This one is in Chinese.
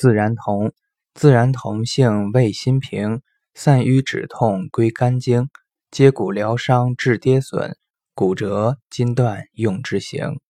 自然同，自然同性味心平，散瘀止痛归肝经，接骨疗伤治跌损，骨折筋断用之行。